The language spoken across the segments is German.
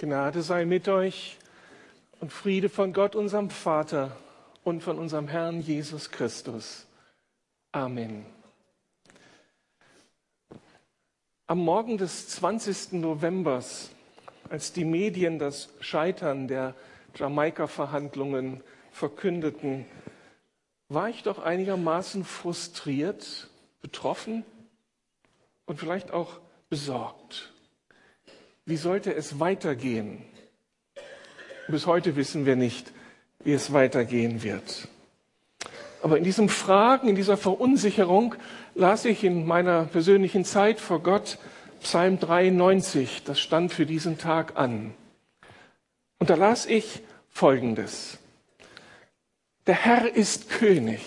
Gnade sei mit euch und Friede von Gott, unserem Vater und von unserem Herrn Jesus Christus. Amen. Am Morgen des 20. November, als die Medien das Scheitern der Jamaika-Verhandlungen verkündeten, war ich doch einigermaßen frustriert, betroffen und vielleicht auch besorgt. Wie sollte es weitergehen? Bis heute wissen wir nicht, wie es weitergehen wird. Aber in diesem Fragen, in dieser Verunsicherung las ich in meiner persönlichen Zeit vor Gott Psalm 93, das stand für diesen Tag an. Und da las ich Folgendes. Der Herr ist König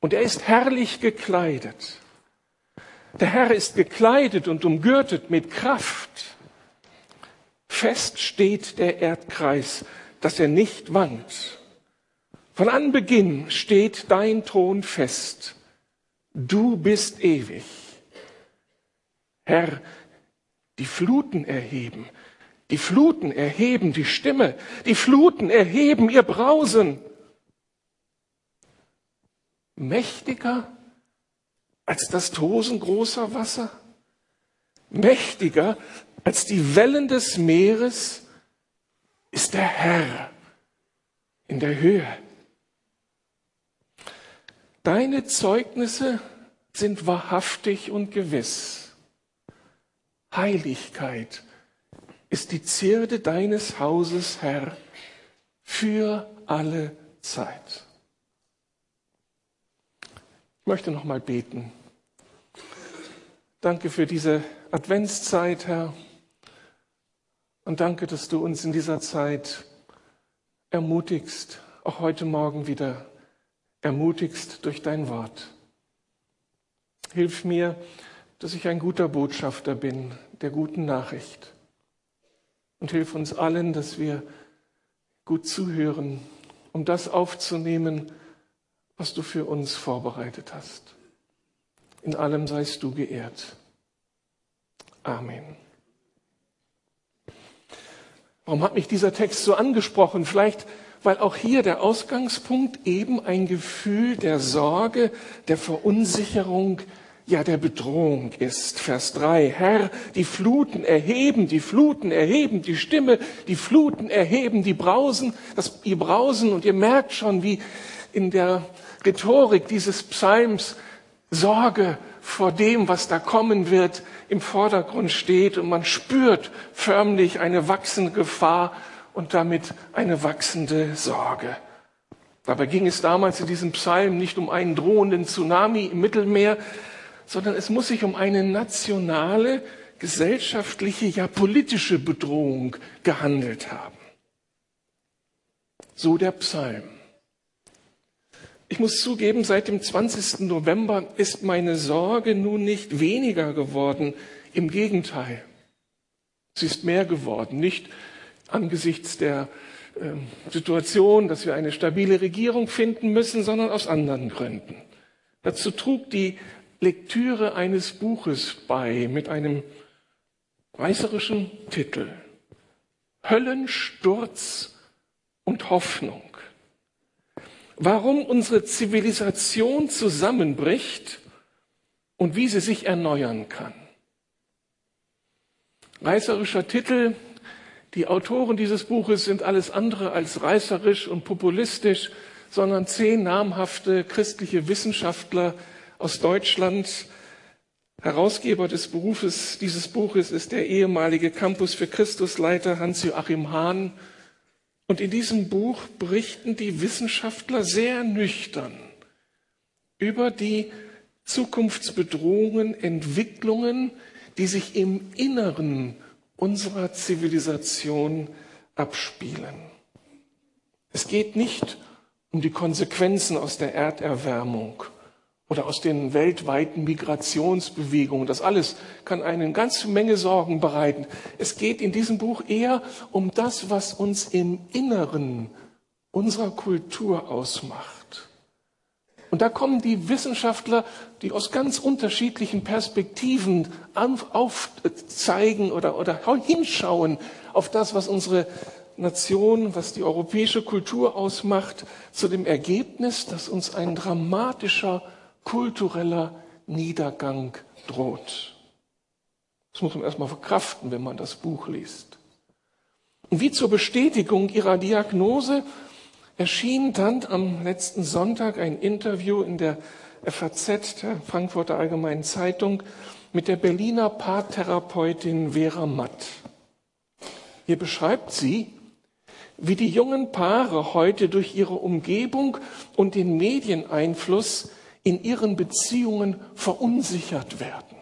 und er ist herrlich gekleidet. Der Herr ist gekleidet und umgürtet mit Kraft. Fest steht der Erdkreis, dass er nicht wankt. Von Anbeginn steht dein Thron fest. Du bist ewig. Herr, die Fluten erheben, die Fluten erheben die Stimme, die Fluten erheben ihr Brausen. Mächtiger als das Tosen großer Wasser, mächtiger als die Wellen des Meeres ist der Herr in der Höhe. Deine Zeugnisse sind wahrhaftig und gewiss. Heiligkeit ist die Zierde deines Hauses, Herr, für alle Zeit. Ich möchte noch mal beten. Danke für diese Adventszeit, Herr. Und danke, dass du uns in dieser Zeit ermutigst, auch heute Morgen wieder ermutigst durch dein Wort. Hilf mir, dass ich ein guter Botschafter bin der guten Nachricht. Und hilf uns allen, dass wir gut zuhören, um das aufzunehmen, was du für uns vorbereitet hast. In allem seist du geehrt. Amen. Warum hat mich dieser Text so angesprochen? Vielleicht, weil auch hier der Ausgangspunkt eben ein Gefühl der Sorge, der Verunsicherung, ja der Bedrohung ist. Vers 3. Herr, die Fluten erheben, die Fluten erheben die Stimme, die Fluten erheben die Brausen, das, ihr Brausen und ihr merkt schon, wie in der Rhetorik dieses Psalms Sorge vor dem, was da kommen wird, im Vordergrund steht und man spürt förmlich eine wachsende Gefahr und damit eine wachsende Sorge. Dabei ging es damals in diesem Psalm nicht um einen drohenden Tsunami im Mittelmeer, sondern es muss sich um eine nationale, gesellschaftliche, ja politische Bedrohung gehandelt haben. So der Psalm. Ich muss zugeben, seit dem 20. November ist meine Sorge nun nicht weniger geworden. Im Gegenteil, sie ist mehr geworden. Nicht angesichts der äh, Situation, dass wir eine stabile Regierung finden müssen, sondern aus anderen Gründen. Dazu trug die Lektüre eines Buches bei mit einem reißerischen Titel. Höllensturz und Hoffnung warum unsere Zivilisation zusammenbricht und wie sie sich erneuern kann. Reißerischer Titel. Die Autoren dieses Buches sind alles andere als reißerisch und populistisch, sondern zehn namhafte christliche Wissenschaftler aus Deutschland. Herausgeber des Berufes, dieses Buches ist der ehemalige Campus für Christusleiter Hans-Joachim Hahn und in diesem Buch berichten die Wissenschaftler sehr nüchtern über die Zukunftsbedrohungen, Entwicklungen, die sich im Inneren unserer Zivilisation abspielen. Es geht nicht um die Konsequenzen aus der Erderwärmung oder aus den weltweiten Migrationsbewegungen. Das alles kann eine ganze Menge Sorgen bereiten. Es geht in diesem Buch eher um das, was uns im Inneren unserer Kultur ausmacht. Und da kommen die Wissenschaftler, die aus ganz unterschiedlichen Perspektiven aufzeigen oder, oder hinschauen auf das, was unsere Nation, was die europäische Kultur ausmacht, zu dem Ergebnis, dass uns ein dramatischer kultureller Niedergang droht. Das muss man erstmal verkraften, wenn man das Buch liest. Und wie zur Bestätigung ihrer Diagnose erschien dann am letzten Sonntag ein Interview in der FAZ, der Frankfurter Allgemeinen Zeitung, mit der Berliner Paartherapeutin Vera Matt. Hier beschreibt sie, wie die jungen Paare heute durch ihre Umgebung und den Medieneinfluss in ihren Beziehungen verunsichert werden.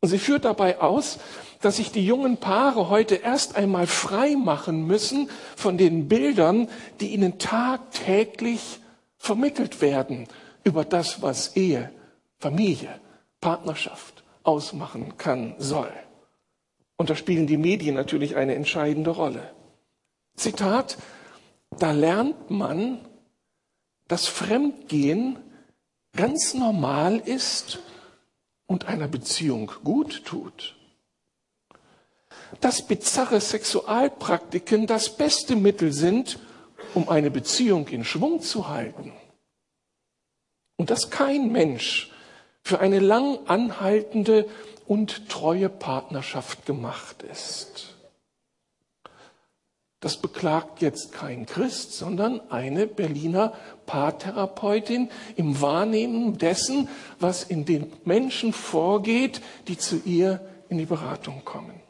Und sie führt dabei aus, dass sich die jungen Paare heute erst einmal frei machen müssen von den Bildern, die ihnen tagtäglich vermittelt werden über das, was Ehe, Familie, Partnerschaft ausmachen kann, soll. Und da spielen die Medien natürlich eine entscheidende Rolle. Zitat, da lernt man, dass Fremdgehen ganz normal ist und einer Beziehung gut tut dass bizarre Sexualpraktiken das beste Mittel sind, um eine Beziehung in Schwung zu halten. Und dass kein Mensch für eine lang anhaltende und treue Partnerschaft gemacht ist. Das beklagt jetzt kein Christ, sondern eine Berliner Paartherapeutin im Wahrnehmen dessen, was in den Menschen vorgeht, die zu ihr in die Beratung kommen.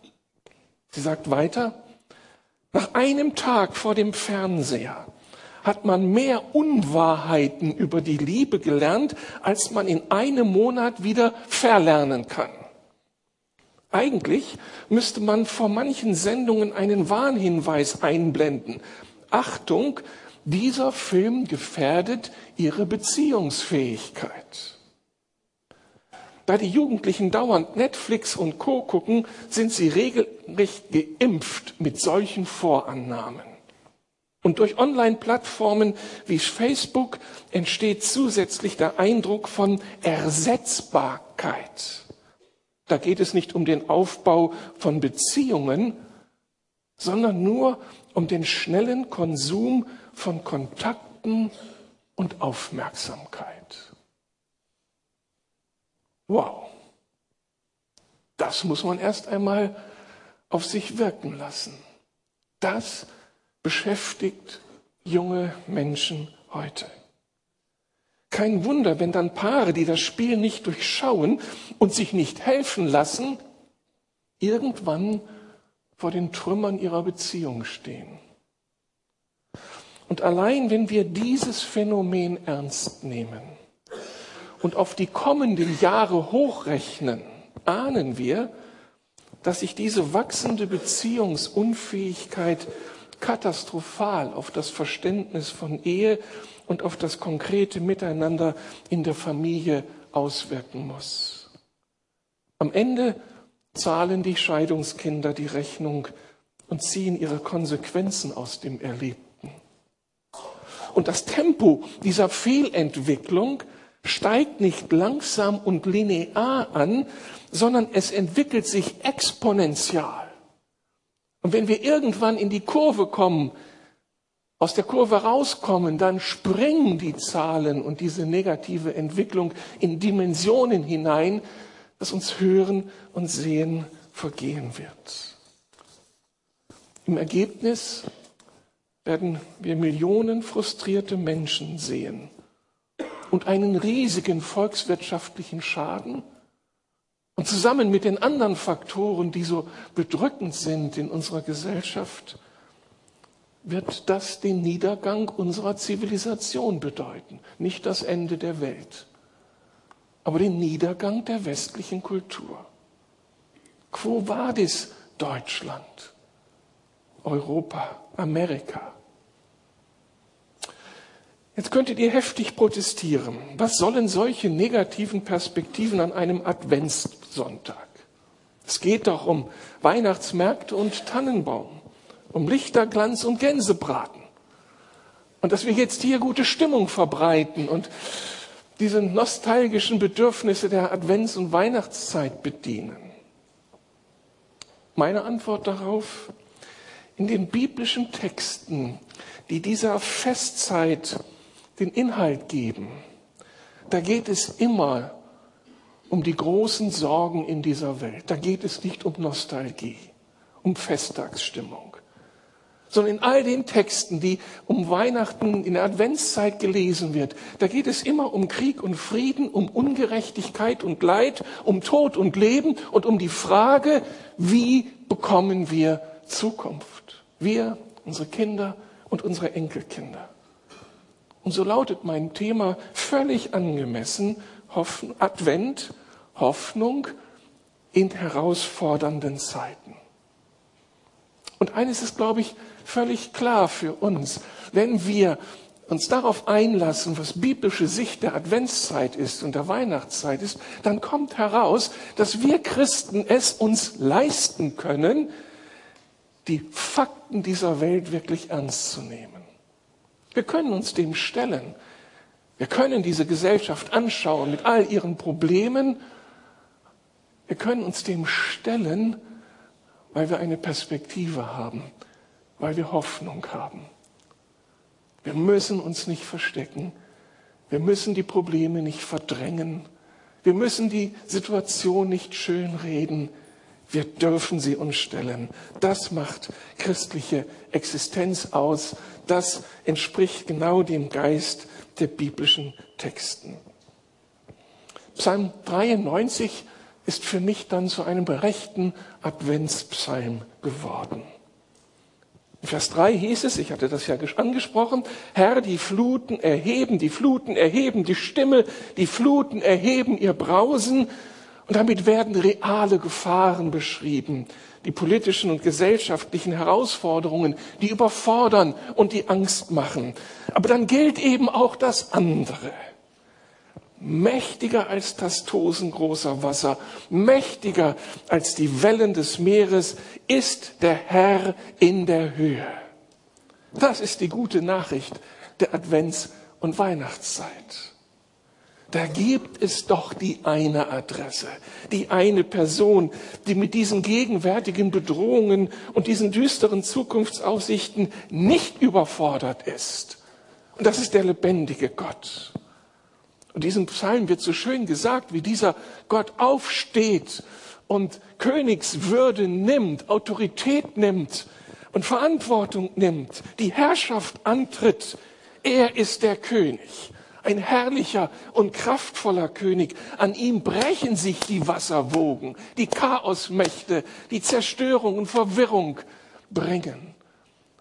Sie sagt weiter, nach einem Tag vor dem Fernseher hat man mehr Unwahrheiten über die Liebe gelernt, als man in einem Monat wieder verlernen kann. Eigentlich müsste man vor manchen Sendungen einen Warnhinweis einblenden. Achtung, dieser Film gefährdet Ihre Beziehungsfähigkeit. Da die Jugendlichen dauernd Netflix und Co gucken, sind sie regelrecht geimpft mit solchen Vorannahmen. Und durch Online-Plattformen wie Facebook entsteht zusätzlich der Eindruck von Ersetzbarkeit. Da geht es nicht um den Aufbau von Beziehungen, sondern nur um den schnellen Konsum von Kontakten und Aufmerksamkeit. Wow, das muss man erst einmal auf sich wirken lassen. Das beschäftigt junge Menschen heute. Kein Wunder, wenn dann Paare, die das Spiel nicht durchschauen und sich nicht helfen lassen, irgendwann vor den Trümmern ihrer Beziehung stehen. Und allein wenn wir dieses Phänomen ernst nehmen, und auf die kommenden Jahre hochrechnen, ahnen wir, dass sich diese wachsende Beziehungsunfähigkeit katastrophal auf das Verständnis von Ehe und auf das konkrete Miteinander in der Familie auswirken muss. Am Ende zahlen die Scheidungskinder die Rechnung und ziehen ihre Konsequenzen aus dem Erlebten. Und das Tempo dieser Fehlentwicklung steigt nicht langsam und linear an, sondern es entwickelt sich exponentiell. Und wenn wir irgendwann in die Kurve kommen, aus der Kurve rauskommen, dann springen die Zahlen und diese negative Entwicklung in Dimensionen hinein, dass uns Hören und Sehen vergehen wird. Im Ergebnis werden wir Millionen frustrierte Menschen sehen und einen riesigen volkswirtschaftlichen Schaden. Und zusammen mit den anderen Faktoren, die so bedrückend sind in unserer Gesellschaft, wird das den Niedergang unserer Zivilisation bedeuten. Nicht das Ende der Welt, aber den Niedergang der westlichen Kultur. Quo vadis Deutschland, Europa, Amerika? Jetzt könntet ihr heftig protestieren. Was sollen solche negativen Perspektiven an einem Adventssonntag? Es geht doch um Weihnachtsmärkte und Tannenbaum, um Lichterglanz und Gänsebraten. Und dass wir jetzt hier gute Stimmung verbreiten und diese nostalgischen Bedürfnisse der Advents- und Weihnachtszeit bedienen. Meine Antwort darauf, in den biblischen Texten, die dieser Festzeit den Inhalt geben, da geht es immer um die großen Sorgen in dieser Welt. Da geht es nicht um Nostalgie, um Festtagsstimmung, sondern in all den Texten, die um Weihnachten in der Adventszeit gelesen wird, da geht es immer um Krieg und Frieden, um Ungerechtigkeit und Leid, um Tod und Leben und um die Frage, wie bekommen wir Zukunft? Wir, unsere Kinder und unsere Enkelkinder. Und so lautet mein Thema völlig angemessen, Advent, Hoffnung in herausfordernden Zeiten. Und eines ist, glaube ich, völlig klar für uns. Wenn wir uns darauf einlassen, was biblische Sicht der Adventszeit ist und der Weihnachtszeit ist, dann kommt heraus, dass wir Christen es uns leisten können, die Fakten dieser Welt wirklich ernst zu nehmen. Wir können uns dem stellen. Wir können diese Gesellschaft anschauen mit all ihren Problemen. Wir können uns dem stellen, weil wir eine Perspektive haben, weil wir Hoffnung haben. Wir müssen uns nicht verstecken. Wir müssen die Probleme nicht verdrängen. Wir müssen die Situation nicht schönreden. Wir dürfen sie uns stellen. Das macht christliche Existenz aus. Das entspricht genau dem Geist der biblischen Texten. Psalm 93 ist für mich dann zu einem berechten Adventspsalm geworden. In Vers 3 hieß es, ich hatte das ja angesprochen, Herr, die Fluten erheben, die Fluten erheben die Stimme, die Fluten erheben ihr Brausen, und damit werden reale Gefahren beschrieben, die politischen und gesellschaftlichen Herausforderungen, die überfordern und die Angst machen. Aber dann gilt eben auch das andere. Mächtiger als das Tosen großer Wasser, mächtiger als die Wellen des Meeres ist der Herr in der Höhe. Das ist die gute Nachricht der Advents- und Weihnachtszeit. Da gibt es doch die eine Adresse, die eine Person, die mit diesen gegenwärtigen Bedrohungen und diesen düsteren Zukunftsaussichten nicht überfordert ist. Und das ist der lebendige Gott. Und diesem Psalm wird so schön gesagt, wie dieser Gott aufsteht und Königswürde nimmt, Autorität nimmt und Verantwortung nimmt, die Herrschaft antritt. Er ist der König ein herrlicher und kraftvoller König. An ihm brechen sich die Wasserwogen, die Chaosmächte, die Zerstörung und Verwirrung bringen.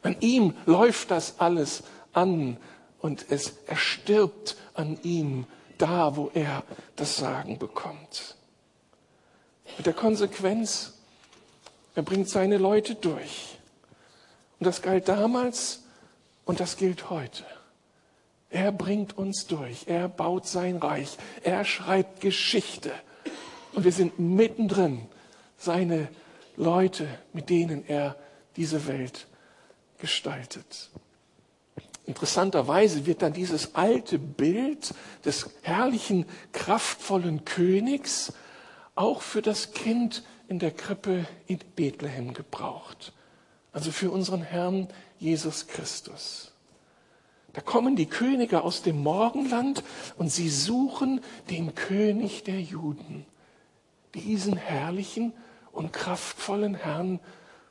An ihm läuft das alles an und es erstirbt an ihm da, wo er das Sagen bekommt. Mit der Konsequenz, er bringt seine Leute durch. Und das galt damals und das gilt heute. Er bringt uns durch. Er baut sein Reich. Er schreibt Geschichte. Und wir sind mittendrin, seine Leute, mit denen er diese Welt gestaltet. Interessanterweise wird dann dieses alte Bild des herrlichen, kraftvollen Königs auch für das Kind in der Krippe in Bethlehem gebraucht. Also für unseren Herrn Jesus Christus. Da kommen die Könige aus dem Morgenland und sie suchen den König der Juden, diesen herrlichen und kraftvollen Herrn,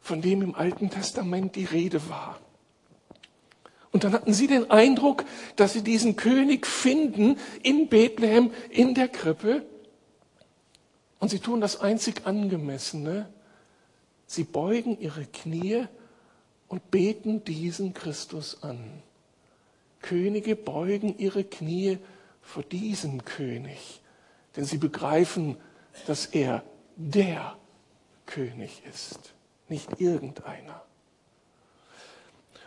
von dem im Alten Testament die Rede war. Und dann hatten sie den Eindruck, dass sie diesen König finden in Bethlehem, in der Krippe. Und sie tun das einzig Angemessene. Sie beugen ihre Knie und beten diesen Christus an. Könige beugen ihre Knie vor diesem König, denn sie begreifen, dass er der König ist, nicht irgendeiner.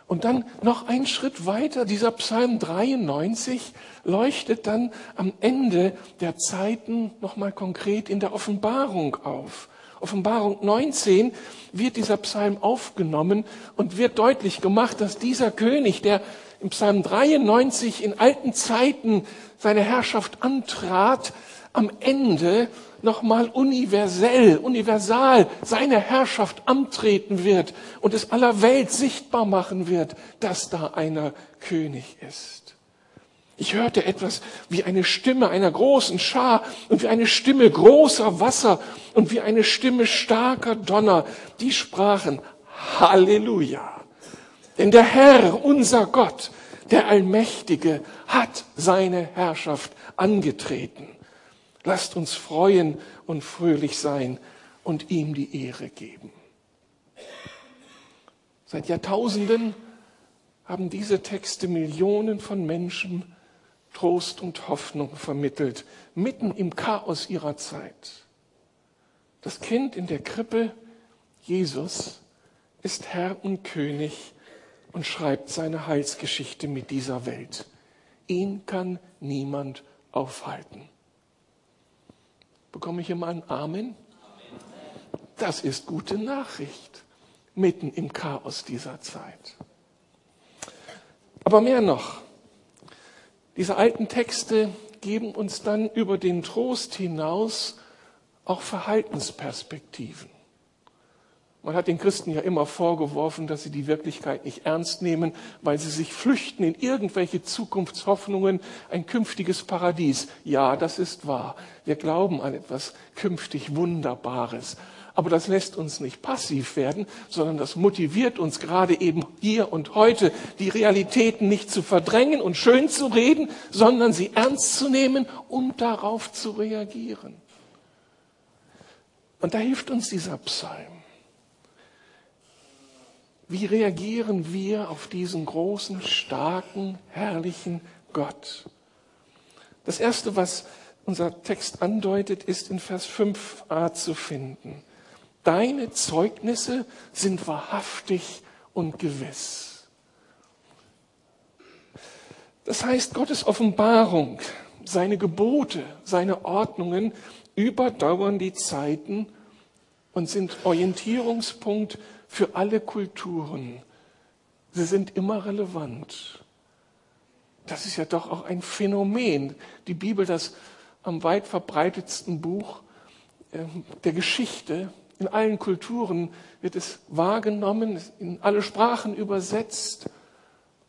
Und dann noch ein Schritt weiter, dieser Psalm 93 leuchtet dann am Ende der Zeiten nochmal konkret in der Offenbarung auf. Offenbarung 19 wird dieser Psalm aufgenommen und wird deutlich gemacht, dass dieser König, der im Psalm 93 in alten Zeiten seine Herrschaft antrat, am Ende nochmal universell, universal seine Herrschaft antreten wird und es aller Welt sichtbar machen wird, dass da einer König ist. Ich hörte etwas wie eine Stimme einer großen Schar und wie eine Stimme großer Wasser und wie eine Stimme starker Donner. Die sprachen Halleluja. Denn der Herr, unser Gott, der Allmächtige, hat seine Herrschaft angetreten. Lasst uns freuen und fröhlich sein und ihm die Ehre geben. Seit Jahrtausenden haben diese Texte Millionen von Menschen Trost und Hoffnung vermittelt, mitten im Chaos ihrer Zeit. Das Kind in der Krippe, Jesus, ist Herr und König und schreibt seine Heilsgeschichte mit dieser Welt. Ihn kann niemand aufhalten. Bekomme ich immer ein Amen? Das ist gute Nachricht mitten im Chaos dieser Zeit. Aber mehr noch, diese alten Texte geben uns dann über den Trost hinaus auch Verhaltensperspektiven. Man hat den Christen ja immer vorgeworfen, dass sie die Wirklichkeit nicht ernst nehmen, weil sie sich flüchten in irgendwelche Zukunftshoffnungen, ein künftiges Paradies. Ja, das ist wahr. Wir glauben an etwas künftig Wunderbares. Aber das lässt uns nicht passiv werden, sondern das motiviert uns gerade eben hier und heute, die Realitäten nicht zu verdrängen und schön zu reden, sondern sie ernst zu nehmen und darauf zu reagieren. Und da hilft uns dieser Psalm. Wie reagieren wir auf diesen großen, starken, herrlichen Gott? Das Erste, was unser Text andeutet, ist in Vers 5a zu finden. Deine Zeugnisse sind wahrhaftig und gewiss. Das heißt, Gottes Offenbarung, seine Gebote, seine Ordnungen überdauern die Zeiten und sind Orientierungspunkt für alle Kulturen. Sie sind immer relevant. Das ist ja doch auch ein Phänomen. Die Bibel, das am weit verbreitetsten Buch ähm, der Geschichte, in allen Kulturen wird es wahrgenommen, in alle Sprachen übersetzt.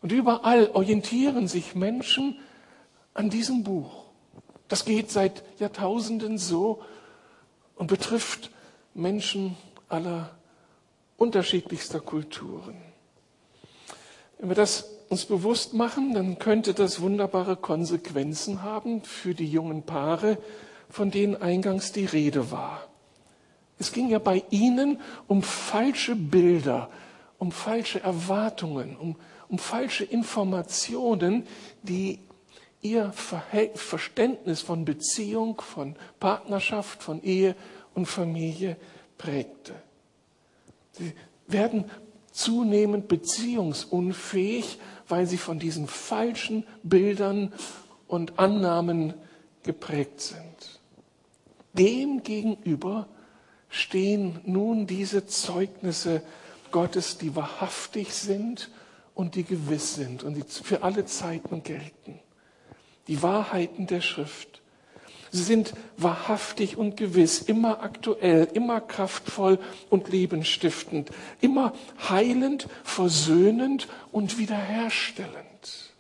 Und überall orientieren sich Menschen an diesem Buch. Das geht seit Jahrtausenden so und betrifft Menschen aller unterschiedlichster Kulturen. Wenn wir das uns bewusst machen, dann könnte das wunderbare Konsequenzen haben für die jungen Paare, von denen eingangs die Rede war. Es ging ja bei ihnen um falsche Bilder, um falsche Erwartungen, um, um falsche Informationen, die ihr Verständnis von Beziehung, von Partnerschaft, von Ehe und Familie prägte. Sie werden zunehmend beziehungsunfähig, weil sie von diesen falschen Bildern und Annahmen geprägt sind. Demgegenüber stehen nun diese Zeugnisse Gottes, die wahrhaftig sind und die gewiss sind und die für alle Zeiten gelten. Die Wahrheiten der Schrift. Sie sind wahrhaftig und gewiss, immer aktuell, immer kraftvoll und lebenstiftend, immer heilend, versöhnend und wiederherstellend.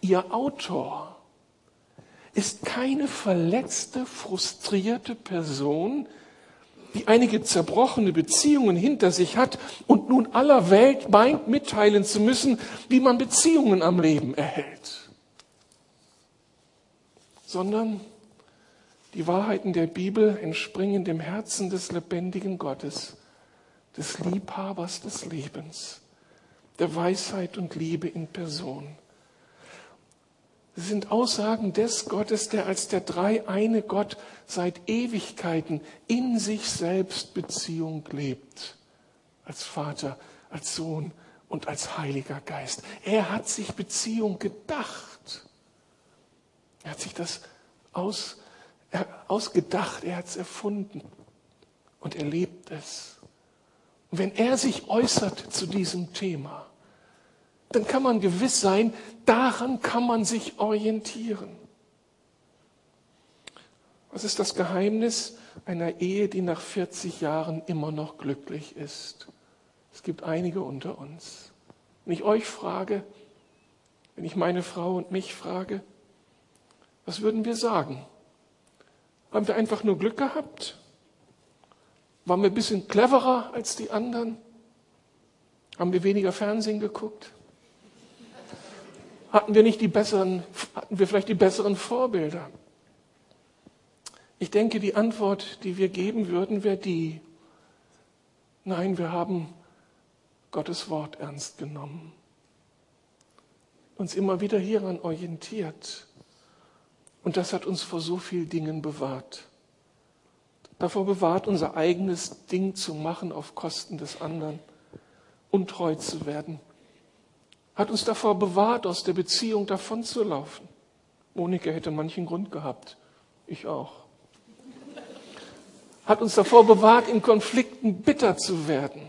Ihr Autor ist keine verletzte, frustrierte Person, die einige zerbrochene Beziehungen hinter sich hat und nun aller Welt meint mitteilen zu müssen, wie man Beziehungen am Leben erhält. Sondern die Wahrheiten der Bibel entspringen dem Herzen des lebendigen Gottes, des Liebhabers des Lebens, der Weisheit und Liebe in Person. Sie sind Aussagen des Gottes, der als der dreieine Gott seit Ewigkeiten in sich selbst Beziehung lebt. Als Vater, als Sohn und als Heiliger Geist. Er hat sich Beziehung gedacht. Er hat sich das aus ausgedacht, er hat es erfunden und er lebt es. Und wenn er sich äußert zu diesem Thema, dann kann man gewiss sein, daran kann man sich orientieren. Was ist das Geheimnis einer Ehe, die nach 40 Jahren immer noch glücklich ist? Es gibt einige unter uns. Wenn ich euch frage, wenn ich meine Frau und mich frage, was würden wir sagen? Haben wir einfach nur Glück gehabt? Waren wir ein bisschen cleverer als die anderen? Haben wir weniger Fernsehen geguckt? Hatten wir nicht die besseren, hatten wir vielleicht die besseren Vorbilder? Ich denke, die Antwort, die wir geben würden, wäre die, nein, wir haben Gottes Wort ernst genommen, uns immer wieder hieran orientiert. Und das hat uns vor so vielen Dingen bewahrt. Davor bewahrt, unser eigenes Ding zu machen auf Kosten des anderen, untreu zu werden. Hat uns davor bewahrt, aus der Beziehung davonzulaufen. Monika hätte manchen Grund gehabt. Ich auch. Hat uns davor bewahrt, in Konflikten bitter zu werden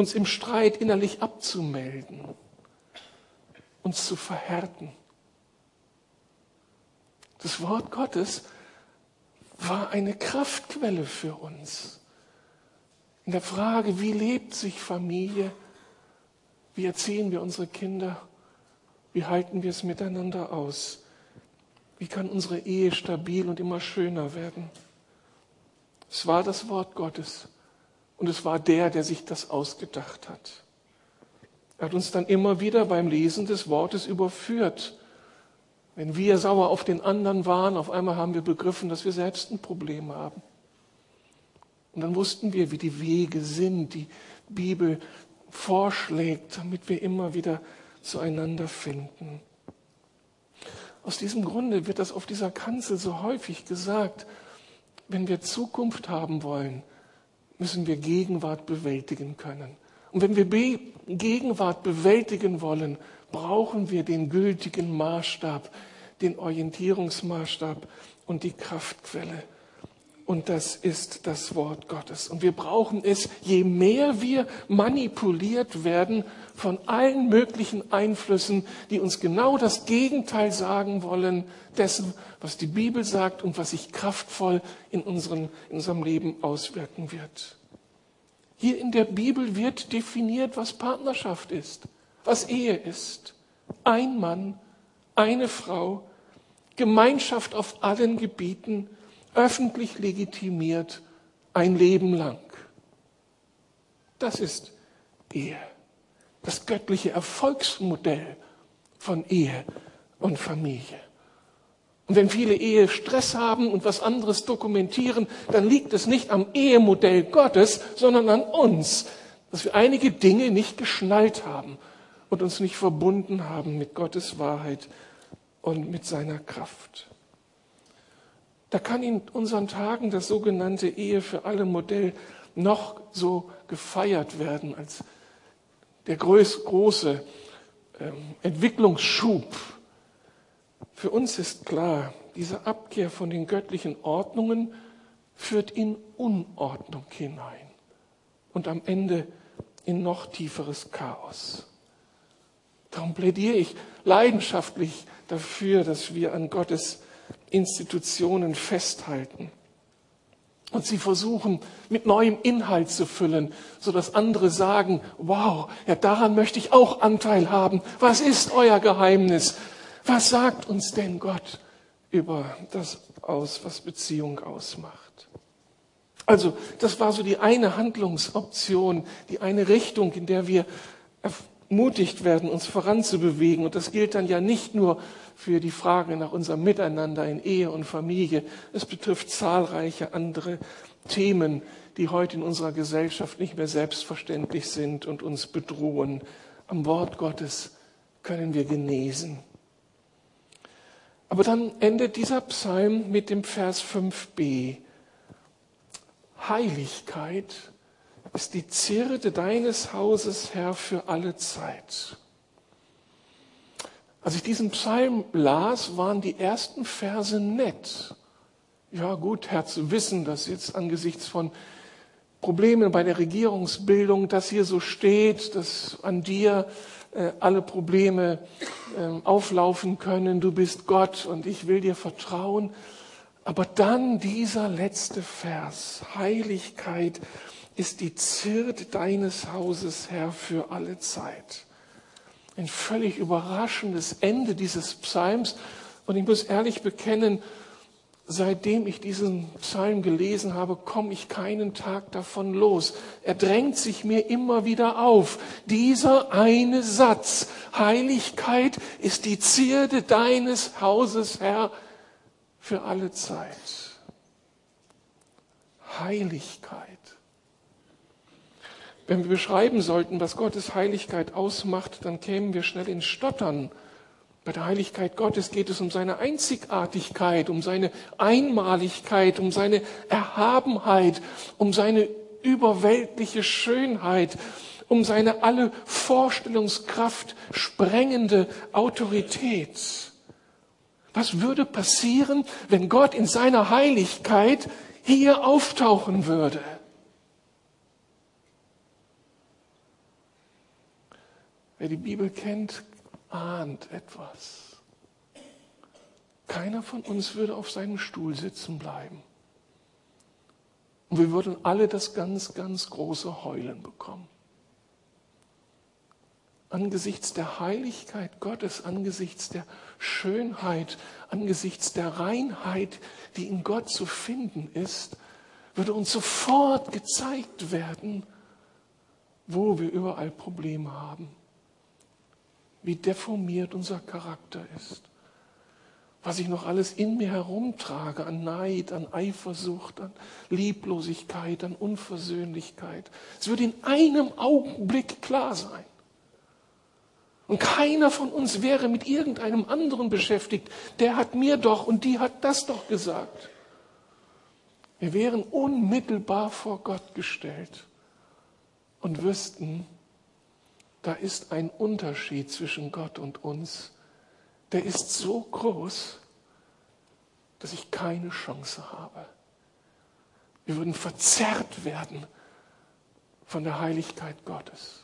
uns im Streit innerlich abzumelden, uns zu verhärten. Das Wort Gottes war eine Kraftquelle für uns. In der Frage, wie lebt sich Familie, wie erziehen wir unsere Kinder, wie halten wir es miteinander aus, wie kann unsere Ehe stabil und immer schöner werden. Es war das Wort Gottes. Und es war der, der sich das ausgedacht hat. Er hat uns dann immer wieder beim Lesen des Wortes überführt. Wenn wir sauer auf den anderen waren, auf einmal haben wir begriffen, dass wir selbst ein Problem haben. Und dann wussten wir, wie die Wege sind, die Bibel vorschlägt, damit wir immer wieder zueinander finden. Aus diesem Grunde wird das auf dieser Kanzel so häufig gesagt, wenn wir Zukunft haben wollen, müssen wir Gegenwart bewältigen können. Und wenn wir Gegenwart bewältigen wollen, brauchen wir den gültigen Maßstab, den Orientierungsmaßstab und die Kraftquelle. Und das ist das Wort Gottes. Und wir brauchen es, je mehr wir manipuliert werden von allen möglichen Einflüssen, die uns genau das Gegenteil sagen wollen dessen, was die Bibel sagt und was sich kraftvoll in, unseren, in unserem Leben auswirken wird. Hier in der Bibel wird definiert, was Partnerschaft ist, was Ehe ist. Ein Mann, eine Frau, Gemeinschaft auf allen Gebieten, öffentlich legitimiert, ein Leben lang. Das ist Ehe. Das göttliche Erfolgsmodell von Ehe und Familie. Und wenn viele Ehe Stress haben und was anderes dokumentieren, dann liegt es nicht am Ehemodell Gottes, sondern an uns, dass wir einige Dinge nicht geschnallt haben und uns nicht verbunden haben mit Gottes Wahrheit und mit seiner Kraft. Da kann in unseren Tagen das sogenannte Ehe für alle Modell noch so gefeiert werden als der große ähm, Entwicklungsschub. Für uns ist klar, diese Abkehr von den göttlichen Ordnungen führt in Unordnung hinein und am Ende in noch tieferes Chaos. Darum plädiere ich leidenschaftlich dafür, dass wir an Gottes Institutionen festhalten und sie versuchen mit neuem Inhalt zu füllen, sodass andere sagen, wow, ja daran möchte ich auch Anteil haben. Was ist euer Geheimnis? Was sagt uns denn Gott über das aus, was Beziehung ausmacht? Also, das war so die eine Handlungsoption, die eine Richtung, in der wir ermutigt werden, uns voranzubewegen. Und das gilt dann ja nicht nur für die Frage nach unserem Miteinander in Ehe und Familie. Es betrifft zahlreiche andere Themen, die heute in unserer Gesellschaft nicht mehr selbstverständlich sind und uns bedrohen. Am Wort Gottes können wir genesen. Aber dann endet dieser Psalm mit dem Vers 5b. Heiligkeit ist die Zierde deines Hauses, Herr, für alle Zeit. Als ich diesen Psalm las, waren die ersten Verse nett. Ja gut, Herr, zu wissen, dass jetzt angesichts von Problemen bei der Regierungsbildung das hier so steht, dass an dir äh, alle Probleme äh, auflaufen können. Du bist Gott und ich will dir vertrauen. Aber dann dieser letzte Vers. Heiligkeit ist die Zierde deines Hauses, Herr, für alle Zeit. Ein völlig überraschendes Ende dieses Psalms. Und ich muss ehrlich bekennen, seitdem ich diesen Psalm gelesen habe, komme ich keinen Tag davon los. Er drängt sich mir immer wieder auf. Dieser eine Satz, Heiligkeit ist die Zierde deines Hauses, Herr, für alle Zeit. Heiligkeit. Wenn wir beschreiben sollten, was Gottes Heiligkeit ausmacht, dann kämen wir schnell ins Stottern bei der Heiligkeit Gottes geht es um seine Einzigartigkeit, um seine Einmaligkeit, um seine Erhabenheit, um seine überweltliche Schönheit, um seine alle Vorstellungskraft sprengende Autorität. Was würde passieren, wenn Gott in seiner Heiligkeit hier auftauchen würde? Wer die Bibel kennt, ahnt etwas. Keiner von uns würde auf seinem Stuhl sitzen bleiben. Und wir würden alle das ganz, ganz große Heulen bekommen. Angesichts der Heiligkeit Gottes, angesichts der Schönheit, angesichts der Reinheit, die in Gott zu finden ist, würde uns sofort gezeigt werden, wo wir überall Probleme haben wie deformiert unser Charakter ist. Was ich noch alles in mir herumtrage an Neid, an Eifersucht, an Lieblosigkeit, an Unversöhnlichkeit. Es würde in einem Augenblick klar sein. Und keiner von uns wäre mit irgendeinem anderen beschäftigt. Der hat mir doch und die hat das doch gesagt. Wir wären unmittelbar vor Gott gestellt und wüssten, da ist ein Unterschied zwischen Gott und uns, der ist so groß, dass ich keine Chance habe. Wir würden verzerrt werden von der Heiligkeit Gottes.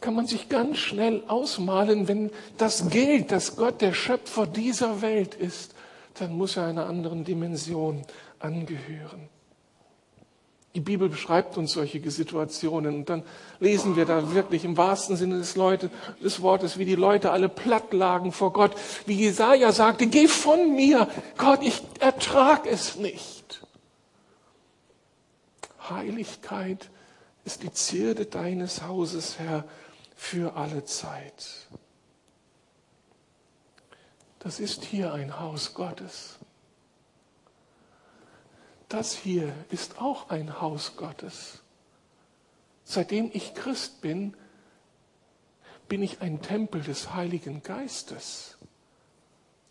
Kann man sich ganz schnell ausmalen, wenn das gilt, dass Gott der Schöpfer dieser Welt ist, dann muss er einer anderen Dimension angehören. Die Bibel beschreibt uns solche Situationen und dann lesen wir da wirklich im wahrsten Sinne des, Leute, des Wortes, wie die Leute alle platt lagen vor Gott, wie Jesaja sagte, geh von mir, Gott, ich ertrag es nicht. Heiligkeit ist die Zierde deines Hauses, Herr, für alle Zeit. Das ist hier ein Haus Gottes das hier ist auch ein Haus Gottes. Seitdem ich Christ bin, bin ich ein Tempel des Heiligen Geistes.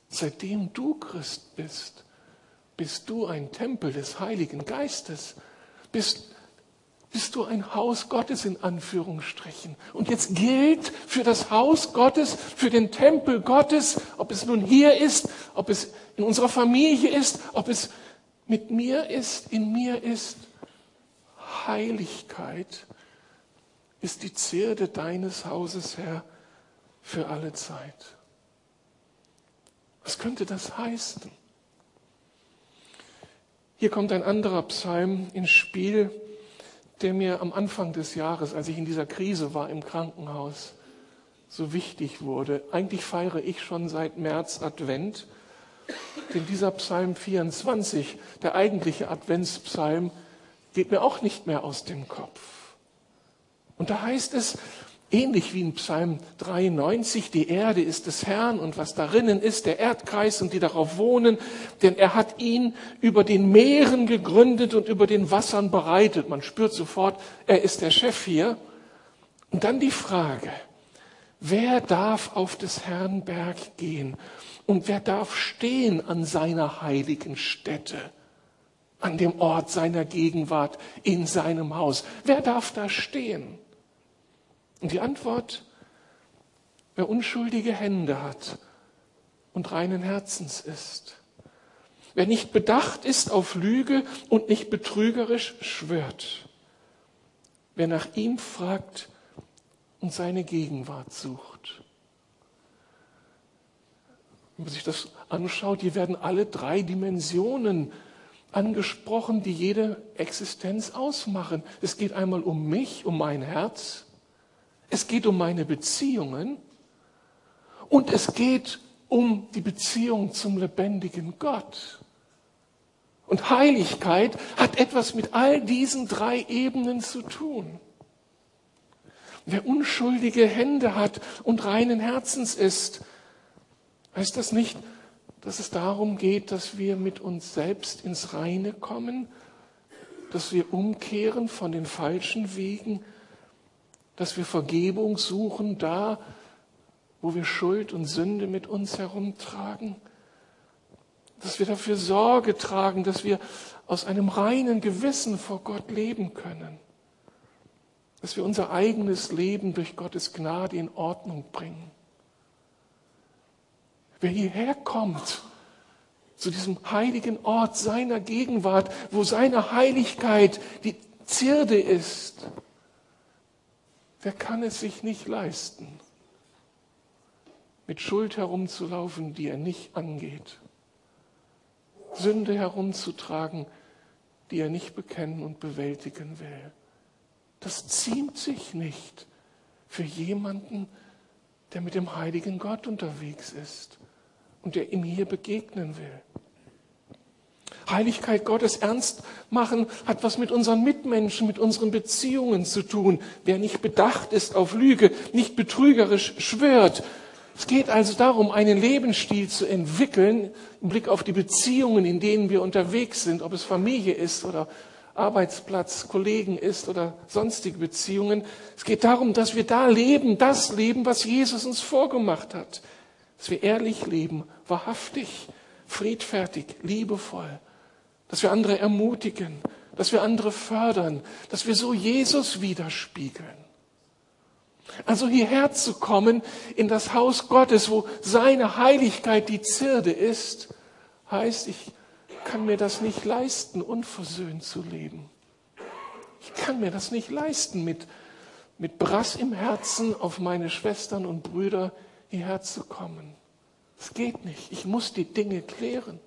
Seitdem du Christ bist, bist du ein Tempel des Heiligen Geistes. Bist, bist du ein Haus Gottes in Anführungsstrichen. Und jetzt gilt für das Haus Gottes, für den Tempel Gottes, ob es nun hier ist, ob es in unserer Familie ist, ob es mit mir ist, in mir ist Heiligkeit, ist die Zierde deines Hauses, Herr, für alle Zeit. Was könnte das heißen? Hier kommt ein anderer Psalm ins Spiel, der mir am Anfang des Jahres, als ich in dieser Krise war im Krankenhaus, so wichtig wurde. Eigentlich feiere ich schon seit März Advent denn dieser Psalm 24, der eigentliche Adventspsalm, geht mir auch nicht mehr aus dem Kopf. Und da heißt es, ähnlich wie in Psalm 93, die Erde ist des Herrn und was darinnen ist, der Erdkreis und die darauf wohnen, denn er hat ihn über den Meeren gegründet und über den Wassern bereitet. Man spürt sofort, er ist der Chef hier. Und dann die Frage, wer darf auf des Herrn Berg gehen und wer darf stehen an seiner heiligen Stätte, an dem Ort seiner Gegenwart, in seinem Haus? Wer darf da stehen? Und die Antwort, wer unschuldige Hände hat und reinen Herzens ist. Wer nicht bedacht ist auf Lüge und nicht betrügerisch schwört. Wer nach ihm fragt und seine Gegenwart sucht. Wenn man sich das anschaut, hier werden alle drei Dimensionen angesprochen, die jede Existenz ausmachen. Es geht einmal um mich, um mein Herz, es geht um meine Beziehungen und es geht um die Beziehung zum lebendigen Gott. Und Heiligkeit hat etwas mit all diesen drei Ebenen zu tun. Wer unschuldige Hände hat und reinen Herzens ist, heißt das nicht, dass es darum geht, dass wir mit uns selbst ins Reine kommen, dass wir umkehren von den falschen Wegen, dass wir Vergebung suchen da, wo wir Schuld und Sünde mit uns herumtragen, dass wir dafür Sorge tragen, dass wir aus einem reinen Gewissen vor Gott leben können, dass wir unser eigenes Leben durch Gottes Gnade in Ordnung bringen. Wer hierher kommt, zu diesem heiligen Ort seiner Gegenwart, wo seine Heiligkeit die Zierde ist, wer kann es sich nicht leisten, mit Schuld herumzulaufen, die er nicht angeht, Sünde herumzutragen, die er nicht bekennen und bewältigen will. Das ziemt sich nicht für jemanden, der mit dem heiligen Gott unterwegs ist und der ihm hier begegnen will. Heiligkeit Gottes ernst machen hat was mit unseren Mitmenschen, mit unseren Beziehungen zu tun. Wer nicht bedacht ist auf Lüge, nicht betrügerisch schwört. Es geht also darum, einen Lebensstil zu entwickeln im Blick auf die Beziehungen, in denen wir unterwegs sind, ob es Familie ist oder Arbeitsplatz, Kollegen ist oder sonstige Beziehungen. Es geht darum, dass wir da leben, das leben, was Jesus uns vorgemacht hat dass wir ehrlich leben, wahrhaftig, friedfertig, liebevoll, dass wir andere ermutigen, dass wir andere fördern, dass wir so Jesus widerspiegeln. Also hierher zu kommen in das Haus Gottes, wo seine Heiligkeit die Zirde ist, heißt, ich kann mir das nicht leisten, unversöhnt zu leben. Ich kann mir das nicht leisten, mit, mit Brass im Herzen auf meine Schwestern und Brüder hierher zu kommen. Es geht nicht. Ich muss die Dinge klären.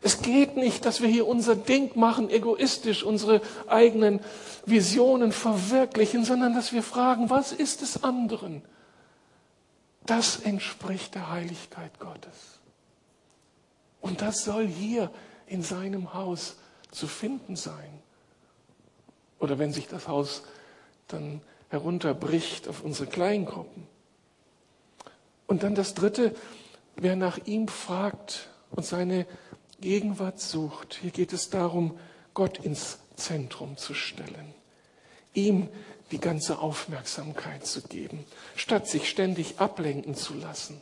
Es geht nicht, dass wir hier unser Ding machen, egoistisch unsere eigenen Visionen verwirklichen, sondern dass wir fragen, was ist des anderen? Das entspricht der Heiligkeit Gottes. Und das soll hier in seinem Haus zu finden sein. Oder wenn sich das Haus dann herunterbricht auf unsere Kleingruppen. Und dann das Dritte, wer nach ihm fragt und seine Gegenwart sucht. Hier geht es darum, Gott ins Zentrum zu stellen, ihm die ganze Aufmerksamkeit zu geben, statt sich ständig ablenken zu lassen.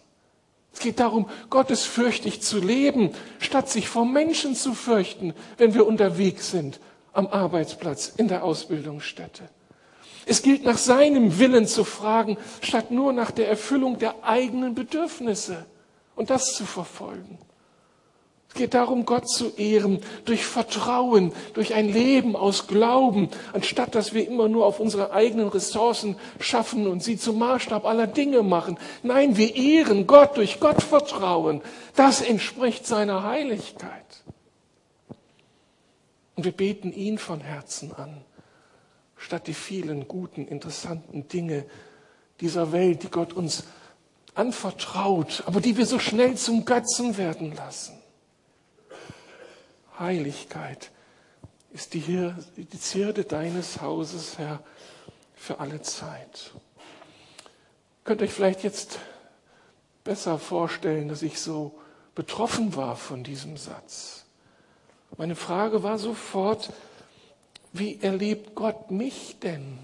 Es geht darum, gottesfürchtig zu leben, statt sich vor Menschen zu fürchten, wenn wir unterwegs sind, am Arbeitsplatz, in der Ausbildungsstätte. Es gilt nach seinem Willen zu fragen, statt nur nach der Erfüllung der eigenen Bedürfnisse und das zu verfolgen. Es geht darum, Gott zu ehren durch Vertrauen, durch ein Leben aus Glauben, anstatt dass wir immer nur auf unsere eigenen Ressourcen schaffen und sie zum Maßstab aller Dinge machen. Nein, wir ehren Gott durch Gottvertrauen. Das entspricht seiner Heiligkeit. Und wir beten ihn von Herzen an statt die vielen guten, interessanten Dinge dieser Welt, die Gott uns anvertraut, aber die wir so schnell zum Götzen werden lassen. Heiligkeit ist die, hier, die Zierde deines Hauses, Herr, für alle Zeit. Könnt euch vielleicht jetzt besser vorstellen, dass ich so betroffen war von diesem Satz. Meine Frage war sofort, wie erlebt Gott mich denn?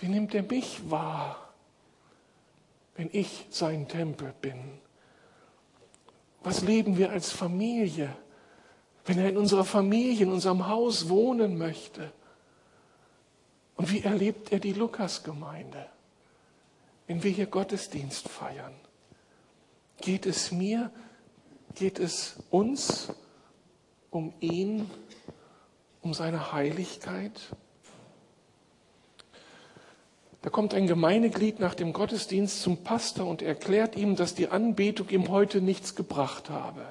Wie nimmt er mich wahr, wenn ich sein Tempel bin? Was leben wir als Familie, wenn er in unserer Familie, in unserem Haus wohnen möchte? Und wie erlebt er die Lukasgemeinde, wenn wir hier Gottesdienst feiern? Geht es mir, geht es uns um ihn um seine Heiligkeit? Da kommt ein Gemeindeglied nach dem Gottesdienst zum Pastor und erklärt ihm, dass die Anbetung ihm heute nichts gebracht habe.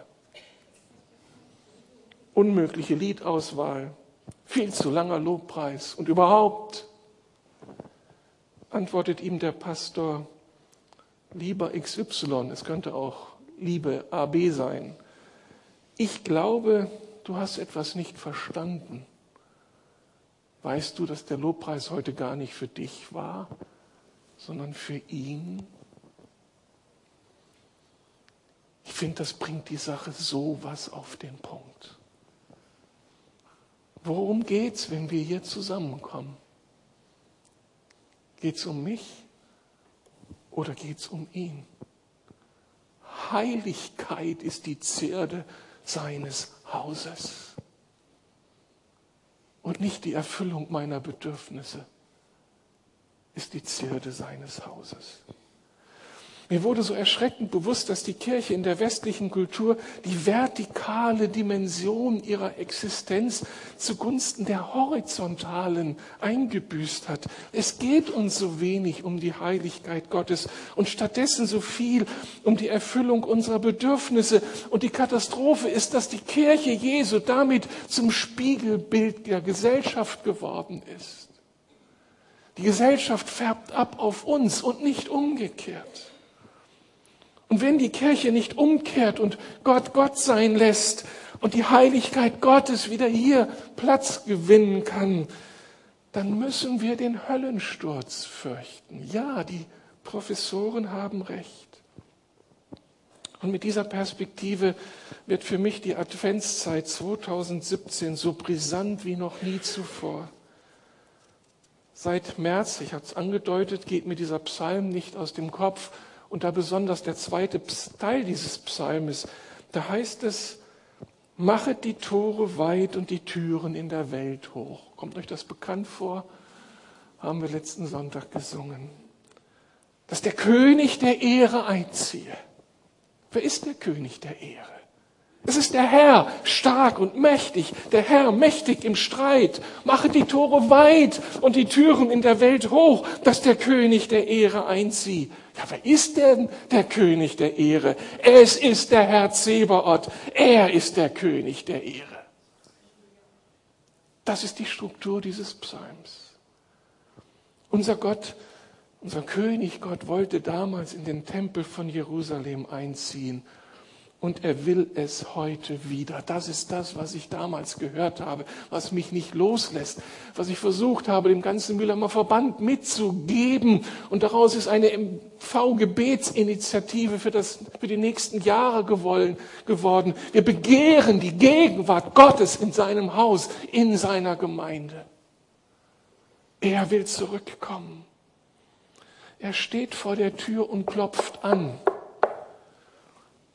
Unmögliche Liedauswahl, viel zu langer Lobpreis und überhaupt antwortet ihm der Pastor, lieber XY, es könnte auch Liebe AB sein. Ich glaube, du hast etwas nicht verstanden. Weißt du, dass der Lobpreis heute gar nicht für dich war, sondern für ihn? Ich finde, das bringt die Sache so was auf den Punkt. Worum geht es, wenn wir hier zusammenkommen? Geht es um mich oder geht es um ihn? Heiligkeit ist die Zierde seines Hauses und nicht die Erfüllung meiner Bedürfnisse ist die Zierde seines Hauses. Mir wurde so erschreckend bewusst, dass die Kirche in der westlichen Kultur die vertikale Dimension ihrer Existenz zugunsten der horizontalen eingebüßt hat. Es geht uns so wenig um die Heiligkeit Gottes und stattdessen so viel um die Erfüllung unserer Bedürfnisse. Und die Katastrophe ist, dass die Kirche Jesu damit zum Spiegelbild der Gesellschaft geworden ist. Die Gesellschaft färbt ab auf uns und nicht umgekehrt. Und wenn die Kirche nicht umkehrt und Gott Gott sein lässt und die Heiligkeit Gottes wieder hier Platz gewinnen kann, dann müssen wir den Höllensturz fürchten. Ja, die Professoren haben recht. Und mit dieser Perspektive wird für mich die Adventszeit 2017 so brisant wie noch nie zuvor. Seit März, ich habe es angedeutet, geht mir dieser Psalm nicht aus dem Kopf und da besonders der zweite Teil dieses Psalmes, da heißt es, machet die Tore weit und die Türen in der Welt hoch. Kommt euch das bekannt vor? Haben wir letzten Sonntag gesungen. Dass der König der Ehre einziehe. Wer ist der König der Ehre? Es ist der Herr, stark und mächtig, der Herr mächtig im Streit. Mache die Tore weit und die Türen in der Welt hoch, dass der König der Ehre einziehe. Ja, wer ist denn der König der Ehre? Es ist der Herr Zebaoth. Er ist der König der Ehre. Das ist die Struktur dieses Psalms. Unser Gott, unser König Gott wollte damals in den Tempel von Jerusalem einziehen und er will es heute wieder. Das ist das, was ich damals gehört habe, was mich nicht loslässt, was ich versucht habe, dem ganzen Mühlheimer Verband mitzugeben. Und daraus ist eine MV-Gebetsinitiative für, für die nächsten Jahre gewollen, geworden. Wir begehren die Gegenwart Gottes in seinem Haus, in seiner Gemeinde. Er will zurückkommen. Er steht vor der Tür und klopft an.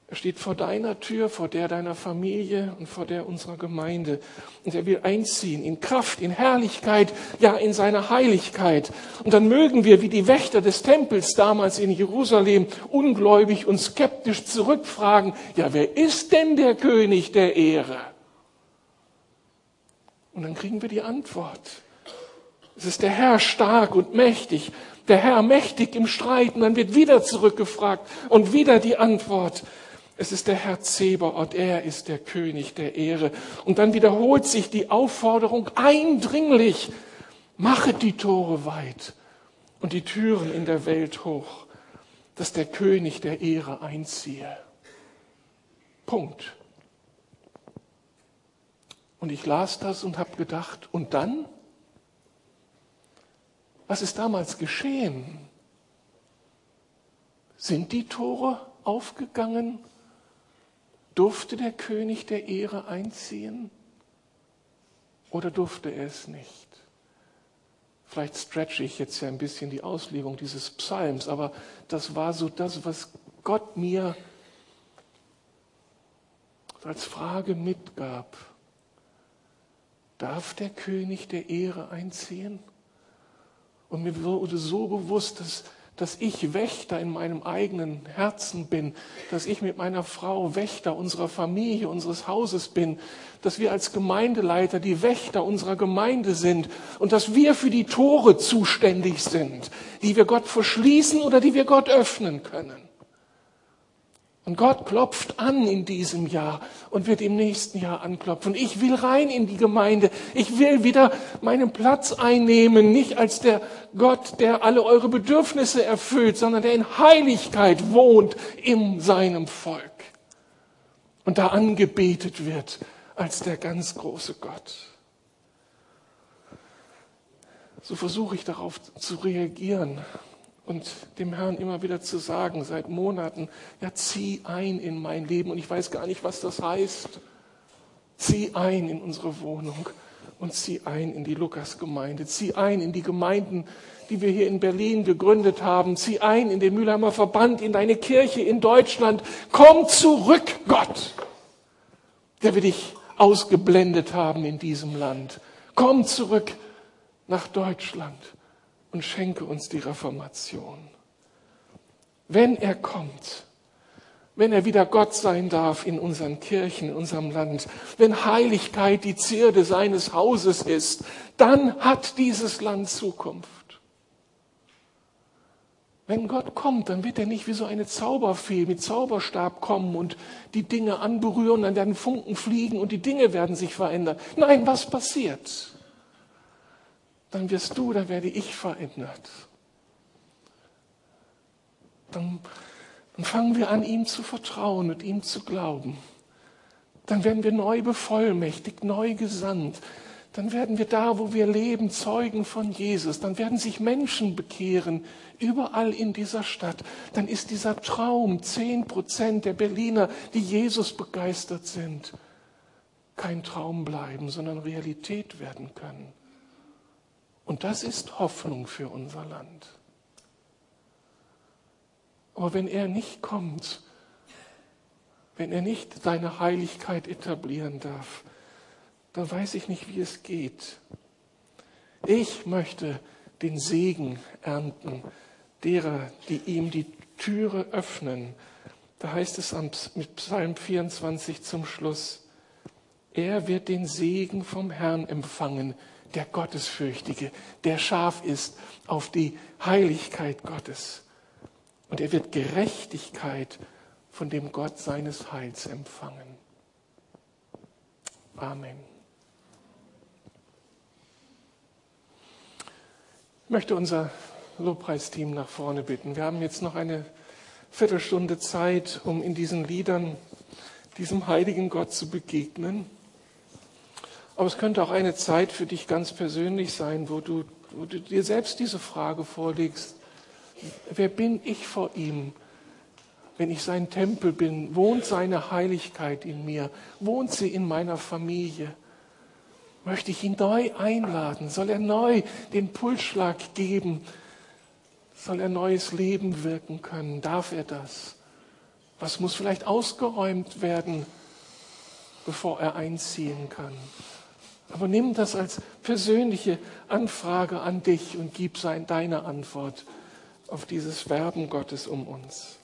Er steht vor deiner Tür, vor der deiner Familie und vor der unserer Gemeinde. Und er will einziehen in Kraft, in Herrlichkeit, ja in seiner Heiligkeit. Und dann mögen wir, wie die Wächter des Tempels damals in Jerusalem, ungläubig und skeptisch zurückfragen, ja, wer ist denn der König der Ehre? Und dann kriegen wir die Antwort. Es ist der Herr stark und mächtig, der Herr mächtig im Streit. Und dann wird wieder zurückgefragt und wieder die Antwort. Es ist der Herr Zebaoth, er ist der König der Ehre. Und dann wiederholt sich die Aufforderung eindringlich, machet die Tore weit und die Türen in der Welt hoch, dass der König der Ehre einziehe. Punkt. Und ich las das und habe gedacht, und dann? Was ist damals geschehen? Sind die Tore aufgegangen Durfte der König der Ehre einziehen oder durfte er es nicht? Vielleicht stretche ich jetzt ja ein bisschen die Auslegung dieses Psalms, aber das war so das, was Gott mir als Frage mitgab. Darf der König der Ehre einziehen? Und mir wurde so bewusst, dass dass ich Wächter in meinem eigenen Herzen bin, dass ich mit meiner Frau Wächter unserer Familie, unseres Hauses bin, dass wir als Gemeindeleiter die Wächter unserer Gemeinde sind und dass wir für die Tore zuständig sind, die wir Gott verschließen oder die wir Gott öffnen können. Und Gott klopft an in diesem Jahr und wird im nächsten Jahr anklopfen. Ich will rein in die Gemeinde. Ich will wieder meinen Platz einnehmen, nicht als der Gott, der alle eure Bedürfnisse erfüllt, sondern der in Heiligkeit wohnt in seinem Volk und da angebetet wird als der ganz große Gott. So versuche ich darauf zu reagieren und dem Herrn immer wieder zu sagen, seit Monaten, ja, zieh ein in mein Leben. Und ich weiß gar nicht, was das heißt. Zieh ein in unsere Wohnung und zieh ein in die Lukasgemeinde. Zieh ein in die Gemeinden, die wir hier in Berlin gegründet haben. Zieh ein in den Mülheimer Verband, in deine Kirche in Deutschland. Komm zurück, Gott, der wir dich ausgeblendet haben in diesem Land. Komm zurück nach Deutschland und schenke uns die Reformation. Wenn er kommt, wenn er wieder Gott sein darf in unseren Kirchen, in unserem Land, wenn Heiligkeit die Zierde seines Hauses ist, dann hat dieses Land Zukunft. Wenn Gott kommt, dann wird er nicht wie so eine Zauberfee mit Zauberstab kommen und die Dinge anberühren, dann werden Funken fliegen und die Dinge werden sich verändern. Nein, was passiert? Dann wirst du, dann werde ich verändert. Dann, dann fangen wir an, ihm zu vertrauen und ihm zu glauben. Dann werden wir neu bevollmächtigt, neu gesandt. Dann werden wir da, wo wir leben, Zeugen von Jesus. Dann werden sich Menschen bekehren, überall in dieser Stadt. Dann ist dieser Traum, zehn Prozent der Berliner, die Jesus begeistert sind, kein Traum bleiben, sondern Realität werden können. Und das ist Hoffnung für unser Land. Aber wenn er nicht kommt, wenn er nicht seine Heiligkeit etablieren darf, dann weiß ich nicht, wie es geht. Ich möchte den Segen ernten derer, die ihm die Türe öffnen. Da heißt es mit Psalm 24 zum Schluss, er wird den Segen vom Herrn empfangen, der Gottesfürchtige, der scharf ist auf die Heiligkeit Gottes. Und er wird Gerechtigkeit von dem Gott seines Heils empfangen. Amen. Ich möchte unser Lobpreisteam nach vorne bitten. Wir haben jetzt noch eine Viertelstunde Zeit, um in diesen Liedern diesem heiligen Gott zu begegnen. Aber es könnte auch eine Zeit für dich ganz persönlich sein, wo du, wo du dir selbst diese Frage vorlegst. Wer bin ich vor ihm? Wenn ich sein Tempel bin, wohnt seine Heiligkeit in mir? Wohnt sie in meiner Familie? Möchte ich ihn neu einladen? Soll er neu den Pulsschlag geben? Soll er neues Leben wirken können? Darf er das? Was muss vielleicht ausgeräumt werden, bevor er einziehen kann? Aber nimm das als persönliche Anfrage an dich und gib sein, deine Antwort auf dieses Werben Gottes um uns.